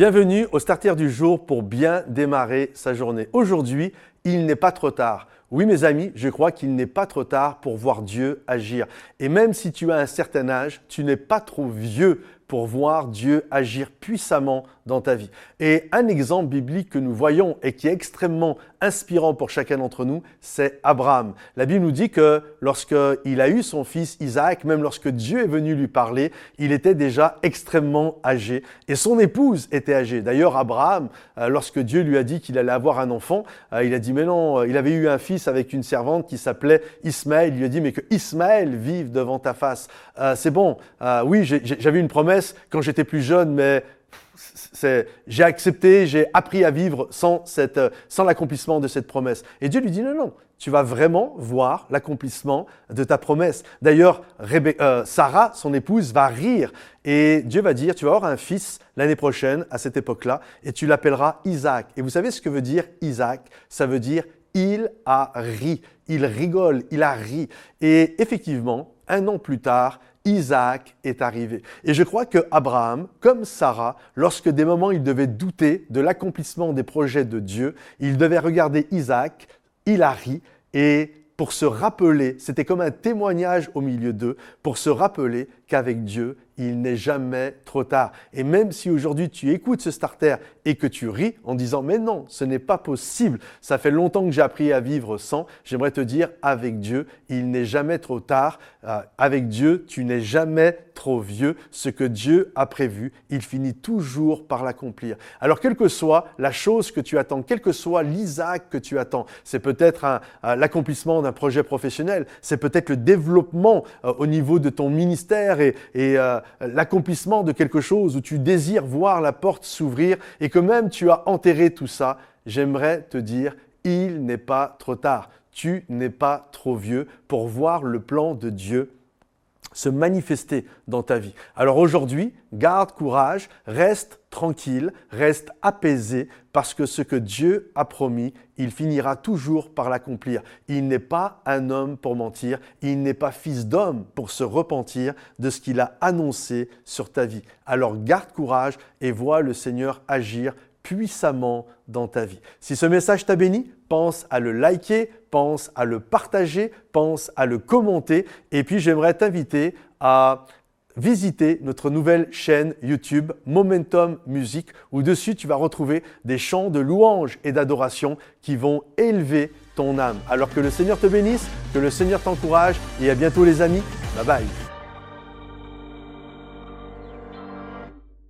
Bienvenue au starter du jour pour bien démarrer sa journée. Aujourd'hui, il n'est pas trop tard. Oui mes amis, je crois qu'il n'est pas trop tard pour voir Dieu agir. Et même si tu as un certain âge, tu n'es pas trop vieux pour voir Dieu agir puissamment dans ta vie. Et un exemple biblique que nous voyons et qui est extrêmement inspirant pour chacun d'entre nous, c'est Abraham. La Bible nous dit que lorsqu'il a eu son fils Isaac, même lorsque Dieu est venu lui parler, il était déjà extrêmement âgé et son épouse était âgée. D'ailleurs, Abraham, euh, lorsque Dieu lui a dit qu'il allait avoir un enfant, euh, il a dit mais non, euh, il avait eu un fils avec une servante qui s'appelait Ismaël. Il lui a dit mais que Ismaël vive devant ta face. c'est bon, oui, j'avais une promesse quand j'étais plus jeune, mais j'ai accepté, j'ai appris à vivre sans, sans l'accomplissement de cette promesse. Et Dieu lui dit non, non, tu vas vraiment voir l'accomplissement de ta promesse. D'ailleurs, euh, Sarah, son épouse, va rire et Dieu va dire, tu vas avoir un fils l'année prochaine, à cette époque-là, et tu l'appelleras Isaac. Et vous savez ce que veut dire Isaac? Ça veut dire il a ri, il rigole, il a ri. Et effectivement, un an plus tard, Isaac est arrivé. Et je crois que Abraham, comme Sarah, lorsque des moments il devait douter de l'accomplissement des projets de Dieu, il devait regarder Isaac, il a ri, et pour se rappeler, c'était comme un témoignage au milieu d'eux, pour se rappeler qu'avec Dieu, il n'est jamais trop tard. Et même si aujourd'hui tu écoutes ce starter et que tu ris en disant mais non, ce n'est pas possible, ça fait longtemps que j'ai appris à vivre sans, j'aimerais te dire avec Dieu, il n'est jamais trop tard. Euh, avec Dieu, tu n'es jamais trop vieux. Ce que Dieu a prévu, il finit toujours par l'accomplir. Alors quelle que soit la chose que tu attends, quel que soit l'Isaac que tu attends, c'est peut-être l'accomplissement d'un projet professionnel, c'est peut-être le développement euh, au niveau de ton ministère et, euh, l'accomplissement de quelque chose où tu désires voir la porte s'ouvrir et que même tu as enterré tout ça, j'aimerais te dire, il n'est pas trop tard. Tu n'es pas trop vieux pour voir le plan de Dieu se manifester dans ta vie. Alors aujourd'hui, garde courage, reste tranquille, reste apaisé, parce que ce que Dieu a promis, il finira toujours par l'accomplir. Il n'est pas un homme pour mentir, il n'est pas fils d'homme pour se repentir de ce qu'il a annoncé sur ta vie. Alors garde courage et vois le Seigneur agir puissamment dans ta vie. Si ce message t'a béni, pense à le liker, pense à le partager, pense à le commenter. Et puis j'aimerais t'inviter à visiter notre nouvelle chaîne YouTube Momentum Music où dessus tu vas retrouver des chants de louange et d'adoration qui vont élever ton âme. Alors que le Seigneur te bénisse, que le Seigneur t'encourage et à bientôt les amis. Bye bye.